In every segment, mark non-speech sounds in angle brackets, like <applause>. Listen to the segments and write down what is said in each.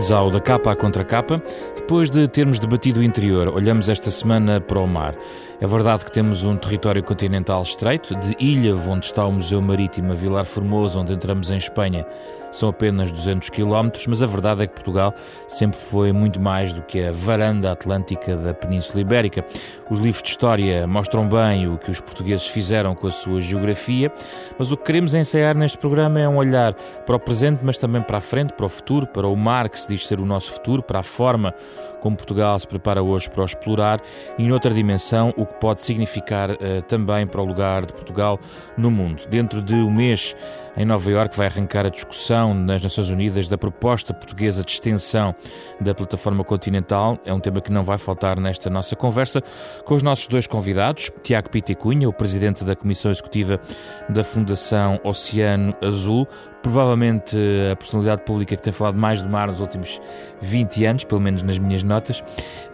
Bem-vindos ao Da Capa à Contra Capa. Depois de termos debatido o interior, olhamos esta semana para o mar. É verdade que temos um território continental estreito, de Ilha, onde está o Museu Marítimo, a Vilar Formoso, onde entramos em Espanha, são apenas 200 km, mas a verdade é que Portugal sempre foi muito mais do que a varanda atlântica da Península Ibérica. Os livros de história mostram bem o que os portugueses fizeram com a sua geografia, mas o que queremos ensaiar neste programa é um olhar para o presente, mas também para a frente, para o futuro, para o mar que se diz ser o nosso futuro, para a forma como Portugal se prepara hoje para o explorar e, noutra dimensão, o que pode significar uh, também para o lugar de Portugal no mundo. Dentro de um mês, em Nova Iorque, vai arrancar a discussão nas Nações Unidas da proposta portuguesa de extensão da plataforma continental. É um tema que não vai faltar nesta nossa conversa com os nossos dois convidados, Tiago Pita Cunha, o presidente da Comissão Executiva da Fundação Oceano Azul, provavelmente a personalidade pública que tem falado mais do mar nos últimos 20 anos, pelo menos nas minhas notas,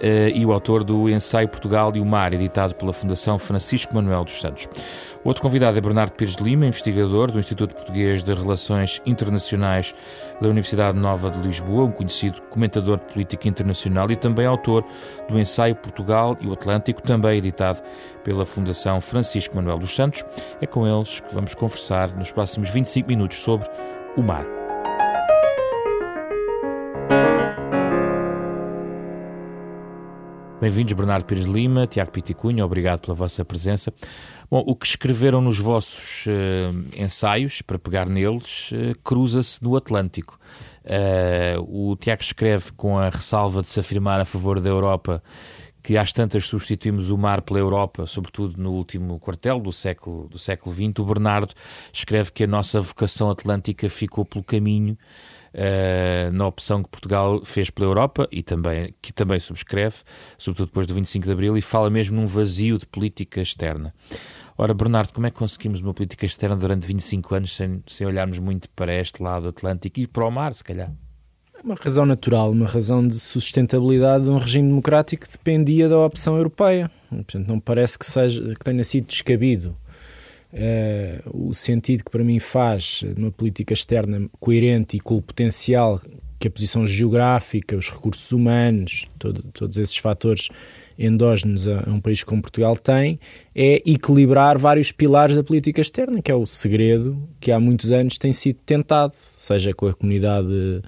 eh, e o autor do Ensaio Portugal e o Mar, editado pela Fundação Francisco Manuel dos Santos. Outro convidado é Bernardo Pires de Lima, investigador do Instituto Português de Relações Internacionais da Universidade Nova de Lisboa, um conhecido comentador de política internacional e também autor do Ensaio Portugal e o Atlântico, também editado pela Fundação Francisco Manuel dos Santos. É com eles que vamos conversar nos próximos 25 minutos sobre o mar. Bem-vindos, Bernardo Pires Lima, Tiago Piticunha, obrigado pela vossa presença. Bom, o que escreveram nos vossos uh, ensaios, para pegar neles, uh, cruza-se no Atlântico. Uh, o Tiago escreve com a ressalva de se afirmar a favor da Europa que às tantas substituímos o mar pela Europa, sobretudo no último quartel do século, do século XX. O Bernardo escreve que a nossa vocação atlântica ficou pelo caminho uh, na opção que Portugal fez pela Europa e também, que também subscreve, sobretudo depois do 25 de Abril, e fala mesmo num vazio de política externa. Ora, Bernardo, como é que conseguimos uma política externa durante 25 anos sem, sem olharmos muito para este lado atlântico e para o mar, se calhar? Uma razão natural, uma razão de sustentabilidade de um regime democrático que dependia da opção europeia. Portanto, não parece que, seja, que tenha sido descabido o sentido que para mim faz numa política externa coerente e com o potencial que a posição geográfica, os recursos humanos, todo, todos esses fatores endógenos a, a, um país como Portugal tem, é equilibrar vários pilares da política externa, que é o segredo que há muitos anos tem sido tentado, seja com a comunidade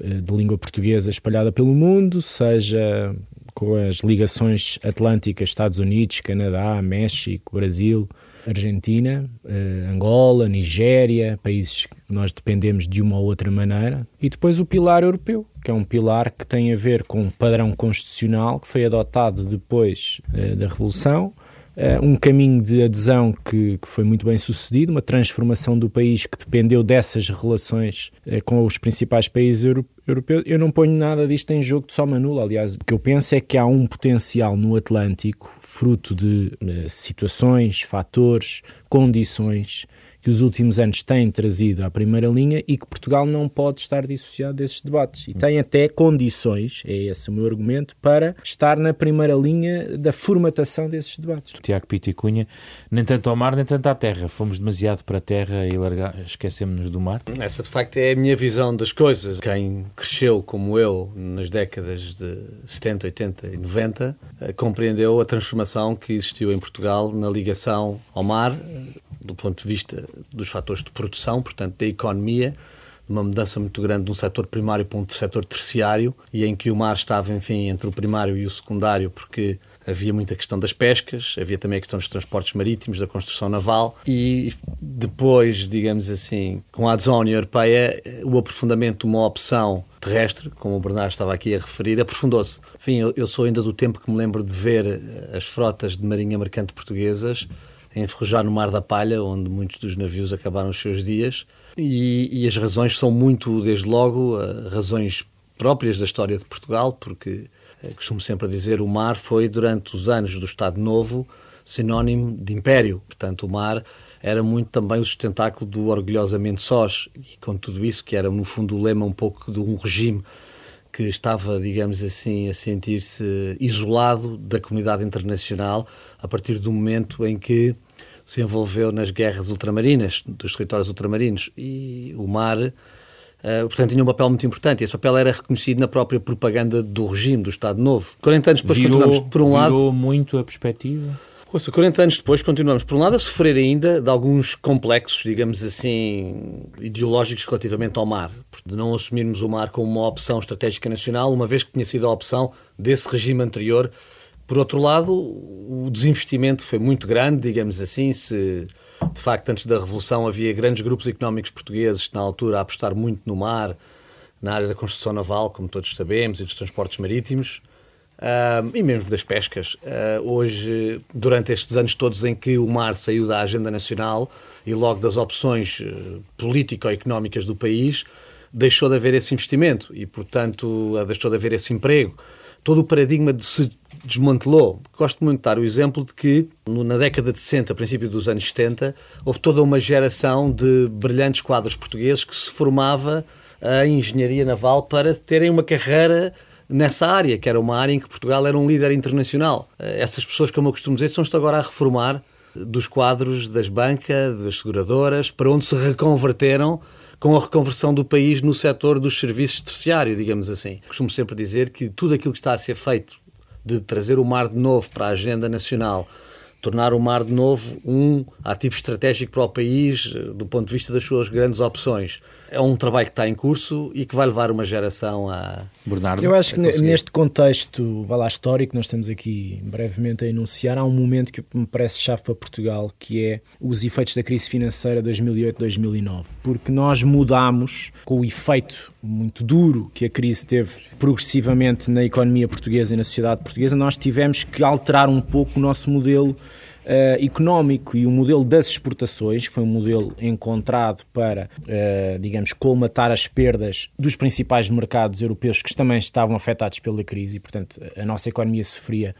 eh, de língua portuguesa espalhada pelo mundo, seja com as ligações atlânticas Estados Unidos, Canadá, México, Brasil, Argentina, eh, Angola, Nigéria, países que nós dependemos de uma ou outra maneira, e depois o pilar europeu, que é um pilar que tem a ver com um padrão constitucional que foi adotado depois eh, da Revolução, Uh, um caminho de adesão que, que, foi muito bem sucedido, uma transformação do país que dependeu dessas relações uh, com os principais países euro europeus. Eu não ponho nada disto em jogo de soma nula. Aliás, o que eu penso é que há um potencial no Atlântico, fruto de uh, situações, fatores, condições que os últimos anos têm trazido à primeira linha e que Portugal não pode estar dissociado desses debates. E tem até condições, é esse o meu argumento, para estar na primeira linha da formatação desses debates. Tiago Pito e Cunha, nem tanto ao mar, nem tanto à terra. Fomos demasiado para a terra e esquecemos-nos do mar? Essa, de facto, é a minha visão das coisas. Quem cresceu como eu nas décadas de 70, 80 e 90 eh, compreendeu a transformação que existiu em Portugal na ligação ao mar, do ponto de vista dos fatores de produção, portanto, da economia, uma mudança muito grande de um setor primário para um setor terciário e em que o mar estava, enfim, entre o primário e o secundário, porque havia muita questão das pescas, havia também a questão dos transportes marítimos, da construção naval e depois, digamos assim, com a adesão à União Europeia, o aprofundamento de uma opção terrestre, como o Bernardo estava aqui a referir, aprofundou-se. Enfim, eu, sou ainda do tempo que me lembro de ver as frotas de marinha mercante portuguesas enferrujar no Mar da Palha, onde muitos dos navios acabaram os seus dias. E, e as razões são muito, desde logo, uh, razões próprias da história de Portugal, porque uh, costumo sempre dizer o mar foi, durante os anos do Estado Novo, sinónimo de império. Portanto, o mar era muito também o sustentáculo do orgulhosamente sós, e com tudo isso, que era no fundo o lema um pouco de um regime que estava, digamos assim, a sentir-se isolado da comunidade internacional a partir do momento em que se envolveu nas guerras ultramarinas, dos territórios ultramarinos, e o mar Uh, portanto, tinha um papel muito importante. Esse papel era reconhecido na própria propaganda do regime, do Estado Novo. 40 anos depois virou, continuamos, por um virou lado. Virou muito a perspectiva? Ouça, 40 anos depois continuamos, por um lado, a sofrer ainda de alguns complexos, digamos assim, ideológicos relativamente ao mar, de não assumirmos o mar como uma opção estratégica nacional, uma vez que tinha sido a opção desse regime anterior. Por outro lado, o desinvestimento foi muito grande, digamos assim, se de facto antes da Revolução havia grandes grupos económicos portugueses na altura a apostar muito no mar, na área da construção naval, como todos sabemos, e dos transportes marítimos, Uh, e mesmo das pescas. Uh, hoje, durante estes anos todos em que o mar saiu da agenda nacional e logo das opções uh, político-económicas do país, deixou de haver esse investimento e, portanto, deixou de haver esse emprego. Todo o paradigma de se desmantelou. Gosto muito de dar o exemplo de que na década de 60, princípio dos anos 70, houve toda uma geração de brilhantes quadros portugueses que se formava em engenharia naval para terem uma carreira nessa área, que era uma área em que Portugal era um líder internacional. Eh, essas pessoas, como eu costumo dizer, estão-se agora a reformar dos quadros das bancas, das seguradoras, para onde se reconverteram com a reconversão do país no setor dos serviços terciários, digamos assim. Costumo sempre dizer que tudo aquilo que está a ser feito de trazer o mar de novo para a agenda nacional, tornar o mar de novo um ativo estratégico para o país eh, do ponto de vista das suas grandes opções. É um trabalho que está em curso e que vai levar uma geração a. Bernardo. Eu acho que neste contexto, vá lá, histórico, nós estamos aqui brevemente a enunciar, há um momento que me parece chave para Portugal, que é os efeitos da crise financeira 2008-2009. Porque nós mudamos com o efeito muito duro que a crise teve progressivamente na economia portuguesa e na sociedade portuguesa, nós tivemos que alterar um pouco o nosso modelo Uh, económico e o modelo das exportações, que foi um modelo encontrado para, uh, digamos, colmatar as perdas dos principais mercados europeus que também estavam afetados pela crise e, portanto, a nossa economia sofria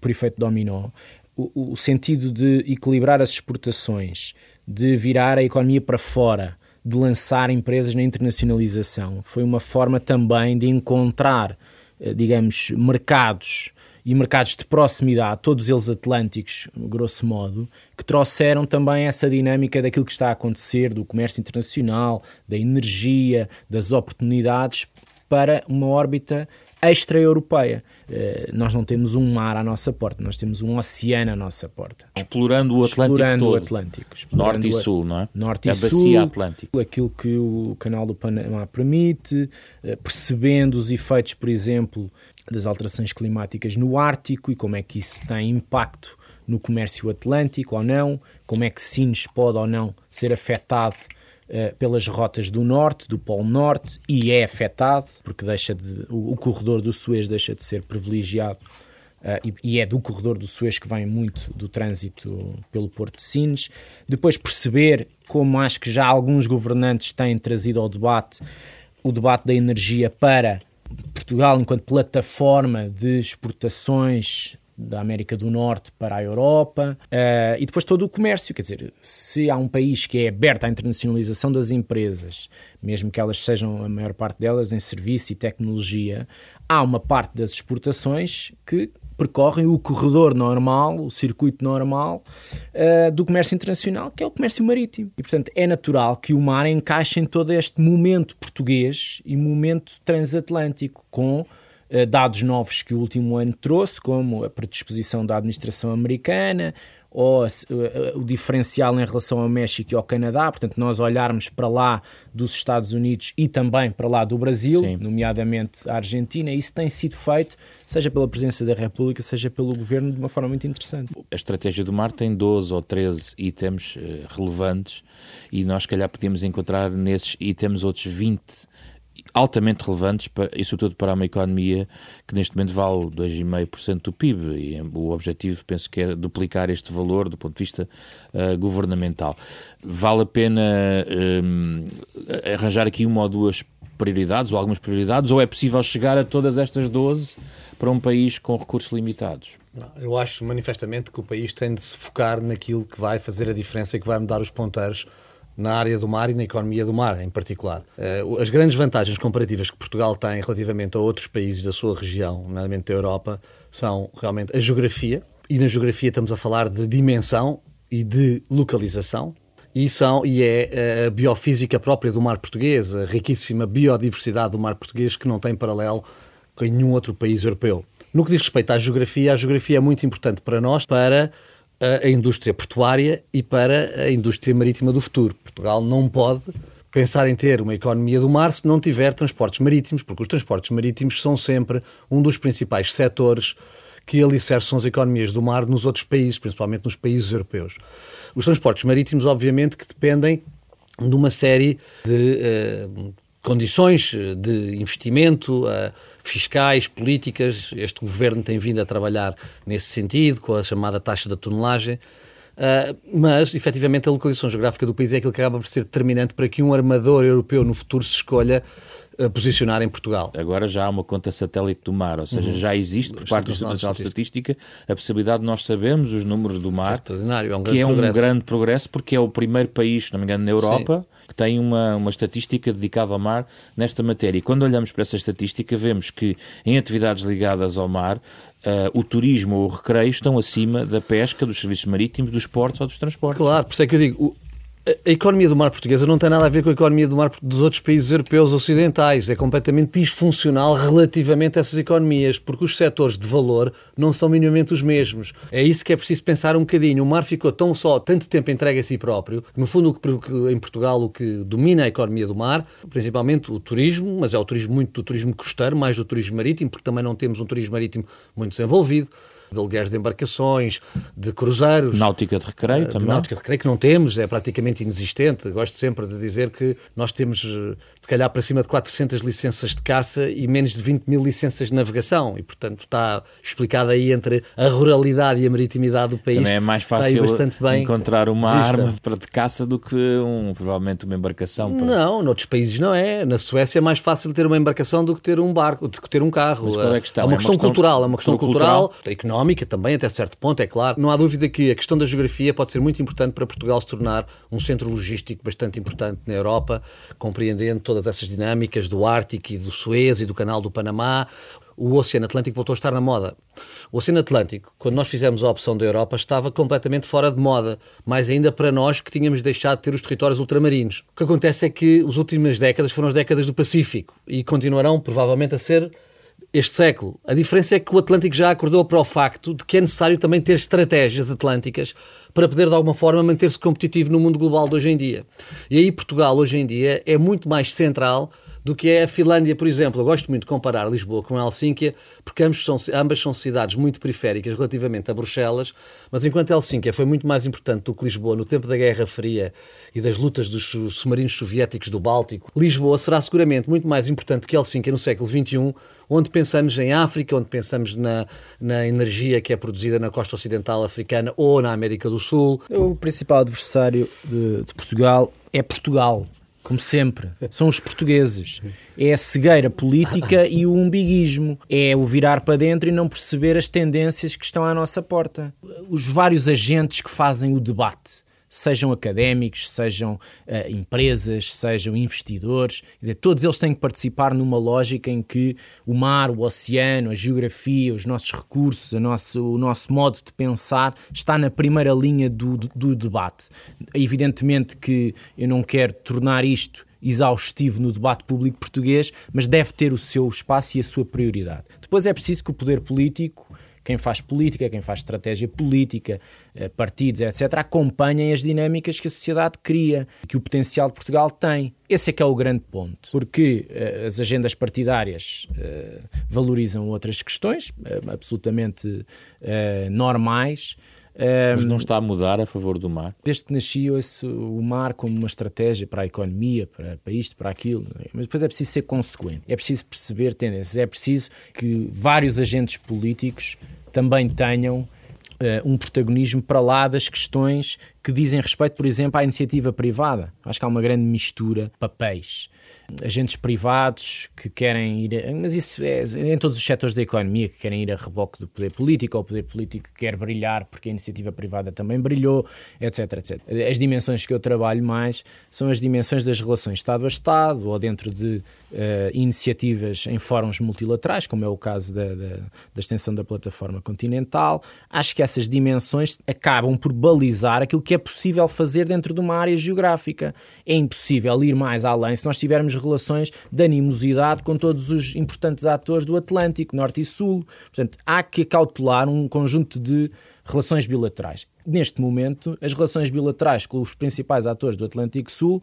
por efeito dominó. O, o sentido de equilibrar as exportações, de virar a economia para fora, de lançar empresas na internacionalização, foi uma forma também de encontrar, uh, digamos, mercados e mercados de proximidade, todos eles atlânticos, grosso modo, que trouxeram também essa dinâmica daquilo que está a acontecer, do comércio internacional, da energia, das oportunidades para uma órbita extra-europeia. Uh, nós não temos um mar à nossa porta, nós temos um oceano à nossa porta. Explorando o Atlântico explorando todo. O Atlântico, explorando Norte e Sul, não é? Norte a e bacia Sul, Atlântica. Aquilo que o canal do Panamá permite, uh, percebendo os efeitos, por exemplo, das alterações climáticas no Ártico e como é que isso tem impacto no comércio atlântico ou não, como é que Sines pode ou não ser afetado uh, pelas rotas do norte, do Polo Norte, e é afetado, porque deixa de, o, o corredor do Suez deixa de ser privilegiado Uh, e, e, é do corredor do Suez que vem muito do trânsito pelo Porto de Sines. Depois perceber como acho que já alguns governantes têm trazido ao debate o debate da energia para Portugal enquanto plataforma de exportações da América do Norte para a Europa uh, e depois todo o comércio, quer dizer, se há um país que é aberto à internacionalização das empresas, mesmo que elas sejam a maior parte delas em serviço e tecnologia, há uma parte das exportações que percorrem o corredor normal, o circuito normal uh, do comércio internacional, que é o comércio marítimo. E, portanto, é natural que o mar encaixe em todo este momento português e momento transatlântico, com uh, dados novos que o último ano trouxe, como a predisposição da administração americana, ou o diferencial em relação ao México e ao Canadá, portanto, nós olharmos para lá dos Estados Unidos e também para lá do Brasil, Sim. nomeadamente a Argentina, isso tem sido feito, seja pela presença da República, seja pelo governo, de uma forma muito interessante. A estratégia do mar tem 12 ou 13 itens uh, relevantes e nós, se calhar, podíamos encontrar nesses itens outros 20 altamente relevantes para, e sobretudo para uma economia que neste momento vale 2,5% do PIB e o objetivo penso que é duplicar este valor do ponto de vista uh, governamental. Vale a pena um, arranjar aqui uma ou duas prioridades ou algumas prioridades ou é possível chegar a todas estas 12 para um país com recursos limitados? Eu acho manifestamente que o país tem de se focar naquilo que vai fazer a diferença e que vai mudar os ponteiros na área do mar e na economia do mar, em particular. Eh, as grandes vantagens comparativas que Portugal tem relativamente a outros países da sua região, nomeadamente da Europa, são realmente a geografia, e na geografia estamos a falar de dimensão e de localização, e, são, e é a biofísica própria do mar português, a riquíssima biodiversidade do mar português que não tem paralelo com nenhum outro país europeu. No que diz respeito à geografia, a geografia é muito importante para nós, para a indústria portuária e para a indústria marítima do futuro. Portugal não pode pensar em ter uma economia do mar se não tiver transportes marítimos, porque os transportes marítimos são sempre um dos principais setores que alicerçam as economias do mar nos outros países, principalmente nos países europeus. Os transportes marítimos, obviamente, que dependem de uma série de uh, condições de investimento uh, fiscais, políticas. Este governo tem vindo a trabalhar nesse sentido, com a chamada taxa da tonelagem. Uh, mas, efetivamente, a localização geográfica do país é aquilo que acaba por ser determinante para que um armador europeu no futuro se escolha posicionar em Portugal. Agora já há uma conta satélite do mar, ou seja, uhum. já existe por parte do Instituto Nacional de Estatística a possibilidade de nós sabermos os números do mar, é, é um que é um progresso. grande progresso, porque é o primeiro país, se não me engano, na Europa Sim. que tem uma, uma estatística dedicada ao mar nesta matéria. E quando olhamos para essa estatística, vemos que em atividades ligadas ao mar, Uh, o turismo ou o recreio estão acima da pesca, dos serviços marítimos, dos portos ou dos transportes. Claro, por isso é que eu digo, a economia do mar portuguesa não tem nada a ver com a economia do mar dos outros países europeus ocidentais. É completamente disfuncional relativamente a essas economias, porque os setores de valor não são minimamente os mesmos. É isso que é preciso pensar um bocadinho. O mar ficou tão só, tanto tempo entregue a si próprio, que no fundo em Portugal o que domina a economia do mar, principalmente o turismo, mas é o turismo muito do turismo costeiro, mais do turismo marítimo, porque também não temos um turismo marítimo muito desenvolvido de alugueres de embarcações, de cruzeiros. Náutica de recreio uh, também. Náutica de recreio que não temos, é praticamente inexistente. Gosto sempre de dizer que nós temos, eh, se calhar, para cima de 400 licenças de caça e menos de 20 mil licenças de navegação. E, portanto, está explicado aí entre a ruralidade e a maritimidade do país. Também é mais fácil encontrar uma vista. arma para de caça do que um, provavelmente uma embarcação. Para... Não, noutros países não é. Na Suécia é mais fácil ter uma embarcação do que ter um barco, do que ter um carro. Mas qual é, a questão? é uma, é questão, questão cultural, é uma questão cultural, cultural, económica económica também, até certo ponto, é claro. Não há dúvida que a questão da geografia pode ser muito importante para Portugal se tornar um centro logístico bastante importante na Europa, compreendendo todas essas dinâmicas do Ártico e do Suez e do Canal do Panamá. O Oceano Atlântico voltou a estar na moda. O Oceano Atlântico, quando nós fizemos a opção da Europa, estava completamente fora de moda, mais ainda para nós que tínhamos deixado de ter os territórios ultramarinos. O que acontece é que as últimas décadas foram as décadas do Pacífico e continuarão provavelmente a ser este século. A diferença é que o Atlântico já acordou para o facto de que é necessário também ter estratégias atlânticas para poder, de alguma forma, manter-se competitivo no mundo global de hoje em dia. E aí Portugal, hoje em dia, é muito mais central do que é a Finlândia, por exemplo. Eu gosto muito de comparar Lisboa com Helsínquia, porque ambas são, ambas são cidades muito periféricas relativamente a Bruxelas, mas enquanto Helsínquia foi muito mais importante do que Lisboa no tempo da Guerra Fria e das lutas dos submarinos soviéticos do Báltico, Lisboa será seguramente muito mais importante que Helsínquia no século XXI, onde pensamos em África, onde pensamos na, na energia que é produzida na costa ocidental africana ou na América do Sul. O principal adversário de, de Portugal é Portugal como sempre, são os portugueses. É a cegueira política e o umbiguismo. É o virar para dentro e não perceber as tendências que estão à nossa porta. Os vários agentes que fazem o debate sejam académicos, sejam uh, empresas, sejam investidores, quer dizer, todos eles têm que participar numa lógica em que o mar, o oceano, a geografia, os nossos recursos, a nosso, o nosso modo de pensar está na primeira linha do, do, do debate. Evidentemente que eu não quero tornar isto exaustivo no debate público português, mas deve ter o seu espaço e a sua prioridade. Depois é preciso que o poder político quem faz política, quem faz estratégia política, eh, partidos, etc., acompanhem as dinâmicas que a sociedade cria, que o potencial de Portugal tem. Esse é que é o grande ponto, porque uh, as agendas partidárias uh, valorizam outras questões uh, absolutamente normais. Mas não está a mudar a favor do mar? Desde que nasci, ouço o mar como uma estratégia para a economia, para, para isto, para aquilo. Mas depois é preciso ser consequente, é preciso perceber tendências, é preciso que vários agentes políticos também tenham Uh, um protagonismo para lá das questões que dizem respeito, por exemplo, à iniciativa privada. Acho que há uma grande mistura papéis. Agentes privados que querem ir. A, mas isso é em todos os setores da economia, que querem ir a reboque do poder político, ou o poder político que quer brilhar porque a iniciativa privada também brilhou, etc, etc. As dimensões que eu trabalho mais são as dimensões das relações Estado a Estado, ou dentro de uh, iniciativas em fóruns multilaterais, como é o caso da, da, da, extensão da plataforma continental. Acho que essas dimensões acabam por balizar aquilo que é é possível fazer dentro de uma área geográfica. É impossível ir mais além se nós tivermos relações de animosidade com todos os importantes atores do Atlântico, Norte e Sul. Portanto, há que cautelar um conjunto de relações bilaterais. Neste momento, as relações bilaterais com os principais atores do Atlântico Sul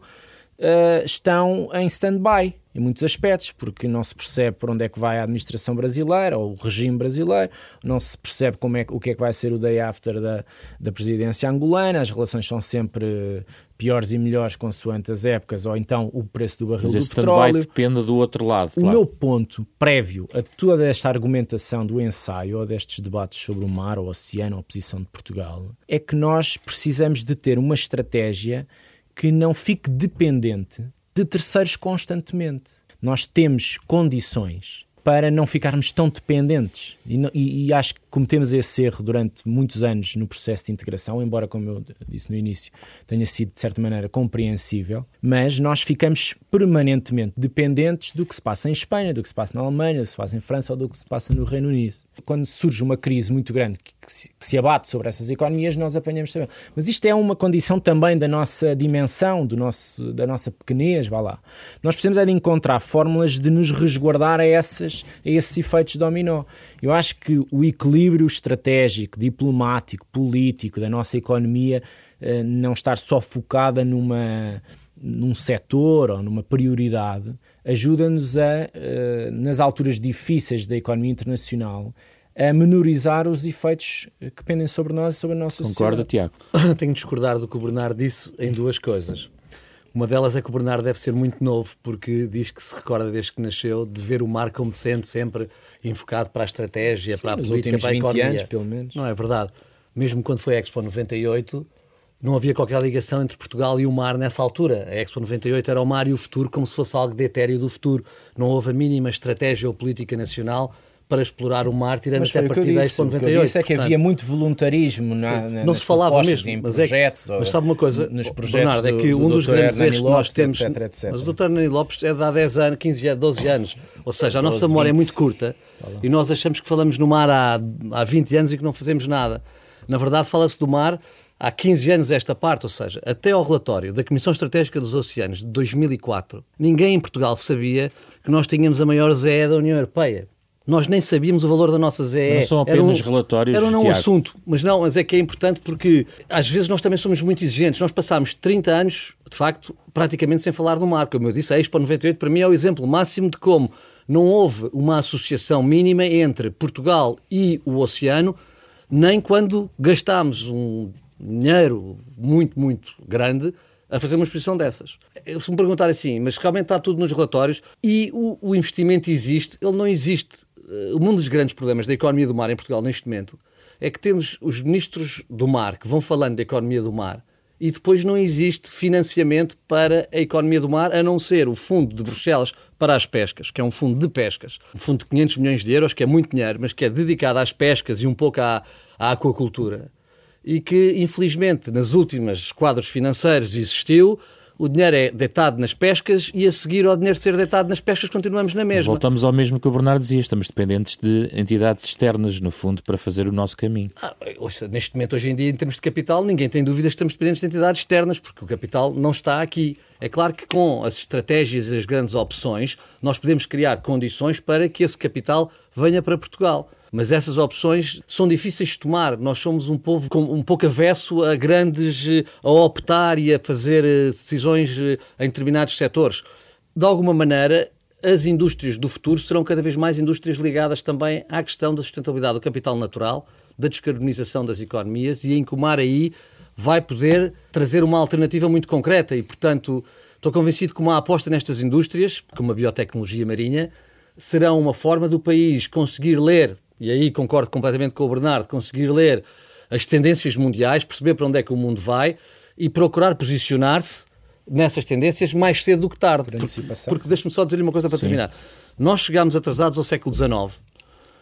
uh, estão em stand-by em muitos aspectos, porque não se percebe por onde é que vai a administração brasileira ou o regime brasileiro, não se percebe como é, o que é que vai ser o day after da, da presidência angolana, as relações são sempre piores e melhores consoante as épocas, ou então o preço do barril Mas do petróleo. depende do outro lado. O meu ponto prévio a toda esta argumentação do ensaio ou destes debates sobre o mar, o oceano, a posição de Portugal, é que nós precisamos de ter uma estratégia que não fique dependente de terceiros constantemente. Nós temos condições para não ficarmos tão dependentes. E, e, e, acho que cometemos esse erro durante muitos anos no processo de integração, embora, como eu disse no início, tenha sido de certa maneira compreensível, mas nós ficamos permanentemente dependentes do que se passa em Espanha, do que se passa na Alemanha, do que se passa em França ou do que se passa no Reino Unido. Quando surge uma crise muito grande que, que, se, que se abate sobre essas economias, nós apanhamos também. Mas isto é uma condição também da nossa dimensão, do nosso, da nossa pequenez, vá lá. Nós precisamos é de encontrar fórmulas de nos resguardar a, essas, a esses efeitos dominó. Eu acho que o equilíbrio estratégico, diplomático, político da nossa economia eh, não estar só focada numa, num setor ou numa prioridade ajuda-nos a, eh, nas alturas difíceis da economia internacional, a menorizar os efeitos que pendem sobre nós e sobre a nossa Concorda, sociedade. Tiago? <coughs> Tenho de discordar do que o Bernardo disse em duas coisas. Uma delas é que o Bernardo deve ser muito novo, porque diz que se recorda desde que nasceu de ver o mar como sendo sempre enfocado para a estratégia, Sim, para a política, para a economia. Anos, pelo menos. Não é verdade. Mesmo quando foi a Expo 98, não havia qualquer ligação entre Portugal e o mar nessa altura. A Expo 98 era o mar e o futuro como se fosse algo de etéreo do futuro. Não houve a mínima estratégia ou política nacional para explorar o mar, tirando mas até a partir da Expo 98. O que eu disse é que Portanto, havia muito voluntarismo na, na, não se falava mesmo, mas, projetos, é, mas sabe uma coisa, nos projetos Bernardo, é que do, um dos grandes erros que nós temos, etc, etc. mas o Dr. Nani Lopes é de há 10 anos, 15 anos, 12 anos, ou seja, a nossa memória 20. é muito curta e nós achamos que falamos no mar há, há 20 anos e que não fazemos nada. Na verdade, fala-se do mar há 15 anos esta parte, ou seja, até ao relatório da Comissão Estratégica dos Oceanos de 2004, ninguém em Portugal sabia que nós tínhamos a maior ZE da União Europeia. Nós nem sabíamos o valor da nossa ZE. Não são apenas era um, relatórios. Era um assunto, mas não, mas é que é importante porque às vezes nós também somos muito exigentes. Nós passámos 30 anos, de facto, praticamente sem falar no mar. Como eu disse, a Expo 98 para mim é o exemplo máximo de como não houve uma associação mínima entre Portugal e o oceano, nem quando gastámos um dinheiro muito, muito grande a fazer uma exposição dessas. Se me perguntar assim, mas realmente está tudo nos relatórios e o, o investimento existe, ele não existe. Um dos grandes problemas da economia do mar em Portugal neste momento é que temos os ministros do mar que vão falando da economia do mar e depois não existe financiamento para a economia do mar, a não ser o Fundo de Bruxelas para as Pescas, que é um fundo de pescas, um fundo de 500 milhões de euros, que é muito dinheiro, mas que é dedicado às pescas e um pouco à, à aquacultura e que, infelizmente, nas últimas quadros financeiros existiu. O dinheiro é deitado nas pescas e a seguir ao dinheiro ser deitado nas pescas continuamos na mesma. Voltamos ao mesmo que o Bernardo dizia, estamos dependentes de entidades externas, no fundo, para fazer o nosso caminho. Ah, ouça, neste momento, hoje em dia, em termos de capital, ninguém tem dúvidas que estamos dependentes de entidades externas, porque o capital não está aqui. É claro que com as estratégias e as grandes opções, nós podemos criar condições para que esse capital venha para Portugal mas essas opções são difíceis de tomar. Nós somos um povo com, um pouco avesso a grandes, a optar e a fazer eh, decisões eh, em determinados setores. De alguma maneira, as indústrias do futuro serão cada vez mais indústrias ligadas também à questão da sustentabilidade do capital natural, da descarbonização das economias e em que o mar aí vai poder trazer uma alternativa muito concreta e, portanto, estou convencido que uma aposta nestas indústrias, como a biotecnologia marinha, será uma forma do país conseguir ler e aí concordo completamente com o Bernardo, conseguir ler as tendências mundiais, perceber para onde é que o mundo vai e procurar posicionar-se nessas tendências mais cedo do que tarde. Porque, porque deixe-me só dizer-lhe uma coisa para Sim. terminar. Nós chegámos atrasados ao século XIX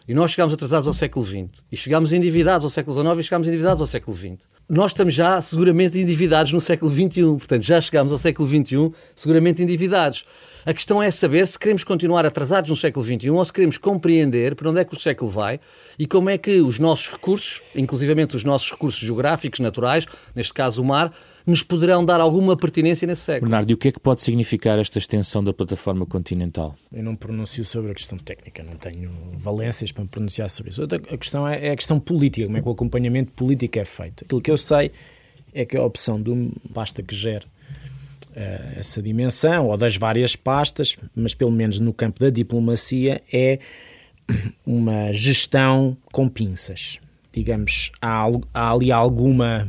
e nós chegámos atrasados ao século XX e chegámos endividados ao século XIX e chegámos endividados ao século XX. Nós estamos já seguramente endividados no século XXI. Portanto, já chegámos ao século XXI seguramente endividados. A questão é saber se queremos continuar atrasados no século XXI ou se queremos compreender para onde é que o século vai e como é que os nossos recursos, inclusivamente os nossos recursos geográficos, naturais, neste caso o mar, nos poderão dar alguma pertinência nesse século. Bernardo, e o que é que pode significar esta extensão da plataforma continental? Eu não pronuncio sobre a questão técnica, não tenho valências para me pronunciar sobre isso. A questão é, é a questão política, como é que o acompanhamento político é feito. Aquilo que eu sei é que a opção do basta que gere uh, essa dimensão, ou das várias pastas, mas pelo menos no campo da diplomacia, é <clears throat> uma gestão com pinças. Digamos, há, há ali alguma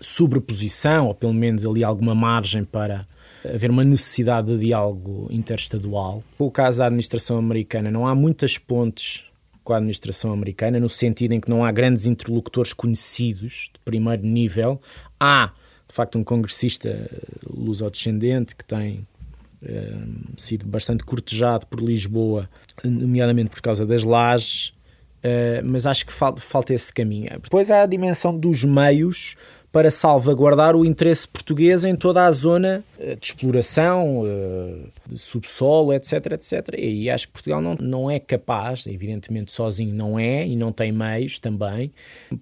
sobreposição, ou pelo menos ali alguma margem para haver uma necessidade de diálogo interestadual. No caso da administração americana, não há muitas pontes com a administração americana, no sentido em que não há grandes interlocutores conhecidos de primeiro nível. Há, de facto, um congressista luso-descendente que tem eh, sido bastante cortejado por Lisboa, nomeadamente por causa das lajes, eh, mas acho que falta esse caminho. Depois há a dimensão dos meios para salvaguardar o interesse português em toda a zona eh, de exploração, eh, de subsolo, etc, etc. E acho que Portugal não, não é capaz, evidentemente sozinho não é, e não tem meios também,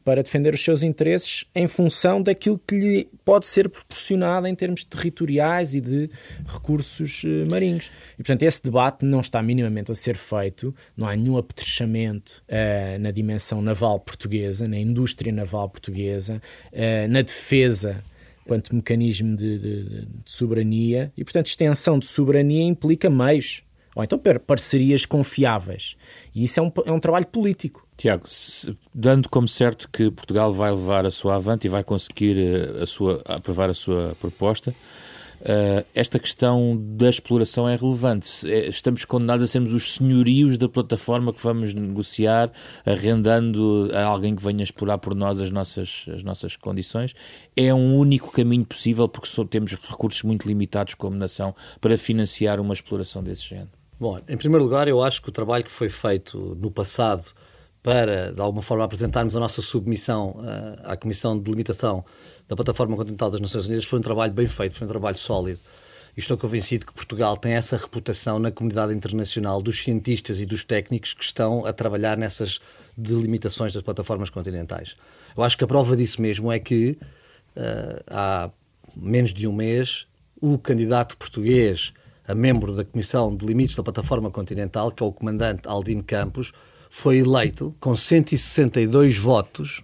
para defender os seus interesses em função daquilo que lhe pode ser proporcionado em termos territoriais e de recursos eh, marinhos. E, portanto, esse debate não está minimamente a ser feito, não há nenhum apetrechamento uh, na dimensão naval portuguesa, na indústria naval portuguesa, uh, na defesa quanto mecanismo de, de, de, soberania e, portanto, extensão de soberania implica meios, ou então parcerias confiáveis. E isso é um, é um trabalho político. Tiago, se, dando como certo que Portugal vai levar a sua avante e vai conseguir eh, a sua, aprovar a sua proposta, esta questão da exploração é relevante. É, estamos condenados a sermos os senhorios da plataforma que vamos negociar, arrendando a alguém que venha explorar por nós as nossas, as nossas condições. É um único caminho possível porque só temos recursos muito limitados como nação para financiar uma exploração desse género. Bom, em primeiro lugar, eu acho que o trabalho que foi feito no passado para, de alguma forma, apresentarmos a nossa submissão uh, à Comissão de Limitação da Plataforma Continental das Nações Unidas foi um trabalho bem feito, foi um trabalho sólido. E estou convencido que Portugal tem essa reputação na comunidade internacional dos cientistas e dos técnicos que estão a trabalhar nessas delimitações das plataformas continentais. Eu acho que a prova disso mesmo é que uh, há menos de um mês o candidato português a membro da Comissão de Limites da Plataforma Continental, que é o comandante Aldino Campos, foi eleito com 162 votos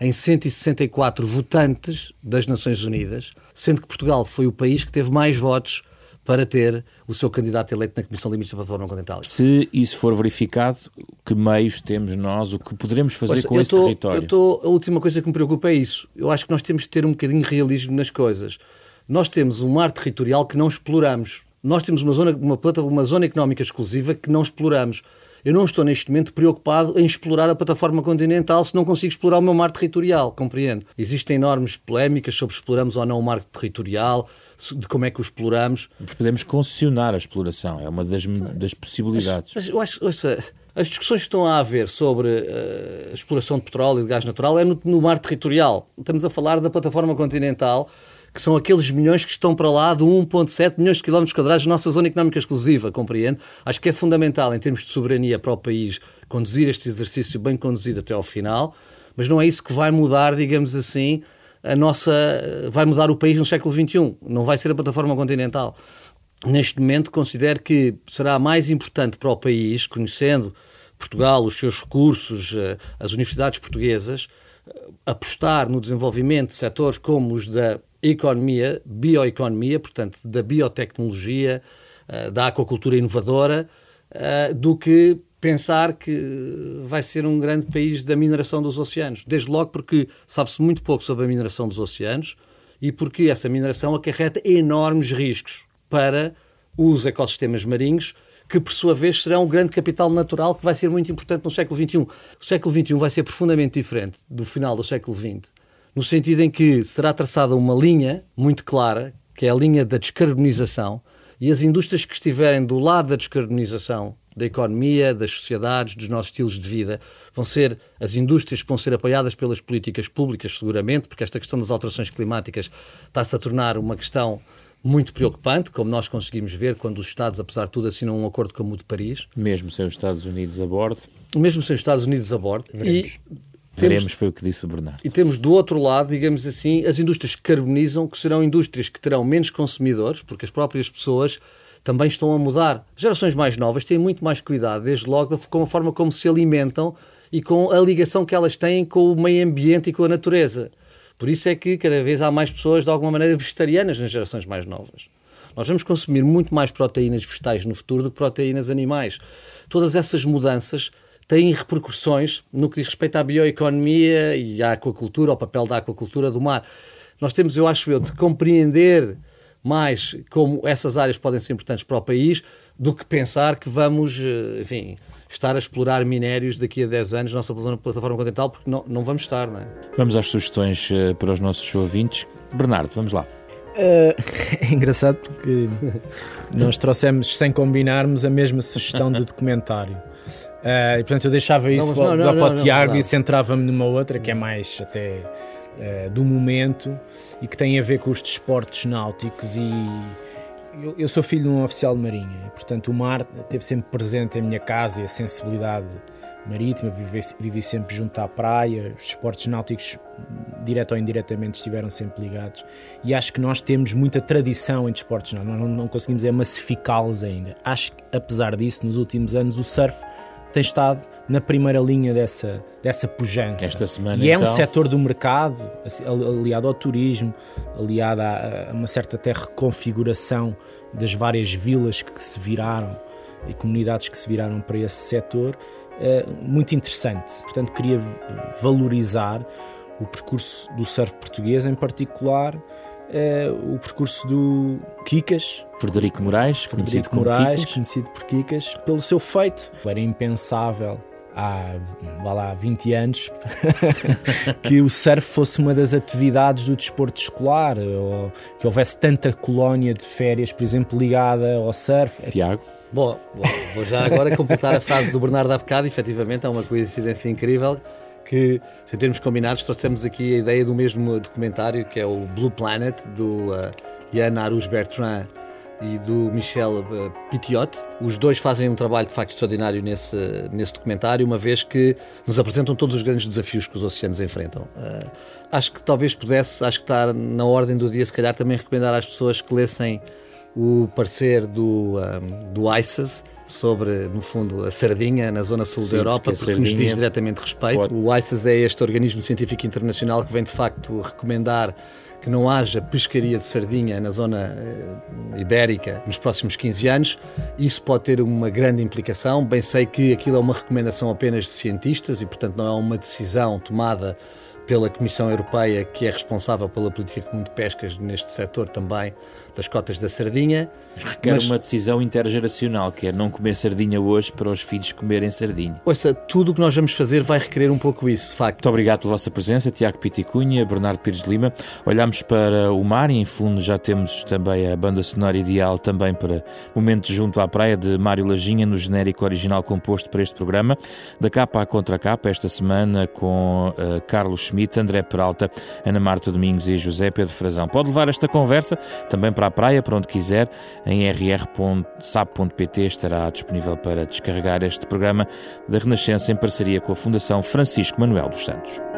em 164 votantes das Nações Unidas, sendo que Portugal foi o país que teve mais votos para ter o seu candidato eleito na Comissão de Limites da Plataforma Continental. Se isso for verificado, que meios temos nós, o que poderemos fazer com esse tô, território? Tô, a última coisa que me preocupa é isso. Eu acho que nós temos de ter um bocadinho de realismo nas coisas. Nós temos um mar territorial que não exploramos. Nós temos uma zona, uma, uma zona económica exclusiva que não exploramos. Eu não estou neste momento preocupado em explorar a plataforma continental se não consigo explorar o meu mar territorial, compreende? Existem enormes polémicas sobre exploramos ou não o mar territorial, de como é que o exploramos. Podemos concessionar a exploração, é uma das, das possibilidades. Mas, mas eu acho, ouça, as discussões que estão a haver sobre uh, a exploração de petróleo e de gás natural é no, no mar territorial. Estamos a falar da plataforma continental que são aqueles milhões que estão para lá de 1,7 milhões de quilómetros quadrados da nossa zona económica exclusiva, compreende? Acho que é fundamental, em termos de soberania para o país, conduzir este exercício bem conduzido até ao final, mas não é isso que vai mudar, digamos assim, a nossa. vai mudar o país no século XXI. Não vai ser a plataforma continental. Neste momento, considero que será mais importante para o país, conhecendo Portugal, os seus recursos, eh, as universidades portuguesas, eh, apostar no desenvolvimento de setores como os da economia, bioeconomia, portanto, da biotecnologia, eh, da aquacultura inovadora, eh, do que pensar que vai ser um grande país da mineração dos oceanos. Desde logo porque sabe-se muito pouco sobre a mineração dos oceanos e porque essa mineração acarreta enormes riscos para os ecossistemas marinhos, que por sua vez serão um grande capital natural que vai ser muito importante no século XXI. O século XXI vai ser profundamente diferente do final do século XX no sentido em que será traçada uma linha muito clara, que é a linha da descarbonização, e as indústrias que estiverem do lado da descarbonização da economia, das sociedades, dos nossos estilos de vida. Vão ser as indústrias que vão ser apoiadas pelas políticas públicas, seguramente, porque esta questão das alterações climáticas está-se a tornar uma questão muito preocupante, como nós conseguimos ver quando os Estados, apesar de tudo, assinam um acordo com o de Paris. Mesmo sem os Estados Unidos a bordo. Mesmo sem os Estados Unidos a bordo. Veremos. E Veremos, foi o que disse o Bernardo. E temos do outro lado, digamos assim, as indústrias que carbonizam, que serão indústrias que terão menos consumidores, porque as próprias pessoas também estão a mudar. Gerações mais novas têm muito mais cuidado, desde logo, com a forma como se alimentam e com a ligação que elas têm com o meio ambiente e com a natureza. Por isso é que cada vez há mais pessoas, de alguma maneira, vegetarianas nas gerações mais novas. Nós vamos consumir muito mais proteínas vegetais no futuro do que proteínas animais. Todas essas mudanças têm repercussões no que diz respeito à bioeconomia e à aquacultura, ao papel da aquacultura do mar. Nós temos, eu acho eu, de compreender mais como essas áreas podem ser importantes para o país do que pensar que vamos, eh, enfim, estar a explorar minérios daqui a 10 anos na nossa plataforma continental, porque não, não vamos estar, não é? Vamos às sugestões uh, para os nossos ouvintes. Bernardo, vamos lá. Uh, <laughs> é engraçado porque nós trouxemos, sem combinarmos, a mesma sugestão de documentário. Uh, e portanto eu deixava isso não, não, não, para o Tiago e centrava-me numa outra que é mais até uh, do momento e que tem a ver com os desportos náuticos e eu, eu, sou filho de um oficial de marinha e portanto o mar esteve sempre presente em minha casa e a sensibilidade marítima, vivi, vivi sempre junto à praia, os esportes náuticos direto ou indiretamente estiveram sempre ligados. E acho que nós temos muita tradição em desportos náuticos, nós não, não conseguimos é massificá-los ainda. Acho que apesar disso nos últimos anos o surf tem estado na primeira linha dessa, dessa pujança. Esta semana, e é então... um setor do mercado assim, aliado ao turismo, aliado a, a uma certa até reconfiguração das várias vilas que se viraram e comunidades que se viraram para esse setor, é, muito interessante. Portanto, queria valorizar o percurso do surf português, em particular é, o percurso do Kikas. Frederico Moraes, Frederico conhecido como Moraes, Kikas. conhecido por Kikas, pelo seu feito. Era impensável há, vá lá, 20 anos <laughs> que o surf fosse uma das atividades do desporto escolar, ou que houvesse tanta colónia de férias, por exemplo, ligada ao surf. Tiago? Bom, vou já agora completar a frase do Bernardo há bocado, efetivamente é uma coincidência incrível que, sem termos combinados, trouxemos aqui a ideia do mesmo documentário, que é o Blue Planet, do uh, Yann Arus Bertrand e do Michel uh, Pitiot. Os dois fazem um trabalho de facto extraordinário nesse, nesse documentário, uma vez que nos apresentam todos os grandes desafios que os oceanos enfrentam. Uh, acho que talvez pudesse, acho que está na ordem do dia, se calhar também recomendar às pessoas que lessem o parecer do, um, do ICES, sobre, no fundo, a sardinha na zona sul Sim, da Europa, porque, porque nos diz diretamente respeito. Pode. O ICES é este organismo científico internacional que vem, de facto, recomendar que não haja pescaria de sardinha na zona uh, ibérica nos próximos 15 anos. Isso pode ter uma grande implicação. Bem sei que aquilo é uma recomendação apenas de cientistas e, portanto, não é uma decisão tomada pela Comissão Europeia, que é responsável pela política comum de pescas neste setor também, das cotas da sardinha. Mas requer Mas, uma decisão intergeracional, que é não comer sardinha hoje para os filhos comerem sardinha. Ouça, tudo o que nós vamos fazer vai requerer um pouco isso, de facto. Muito obrigado pela vossa presença, Tiago Piticunha, Bernardo Pires de Lima. Olhamos para o mar e, em fundo, já temos também a banda sonora ideal também para Momentos Junto à Praia, de Mário Lajinha, no genérico original composto para este programa. Da capa à contracapa, esta semana, com uh, Carlos Schmidt, André Peralta, Ana Marta Domingos e José Pedro Frazão. Pode levar esta conversa também para a praia, para onde quiser, em rr.sap.pt estará disponível para descarregar este programa da Renascença em parceria com a Fundação Francisco Manuel dos Santos.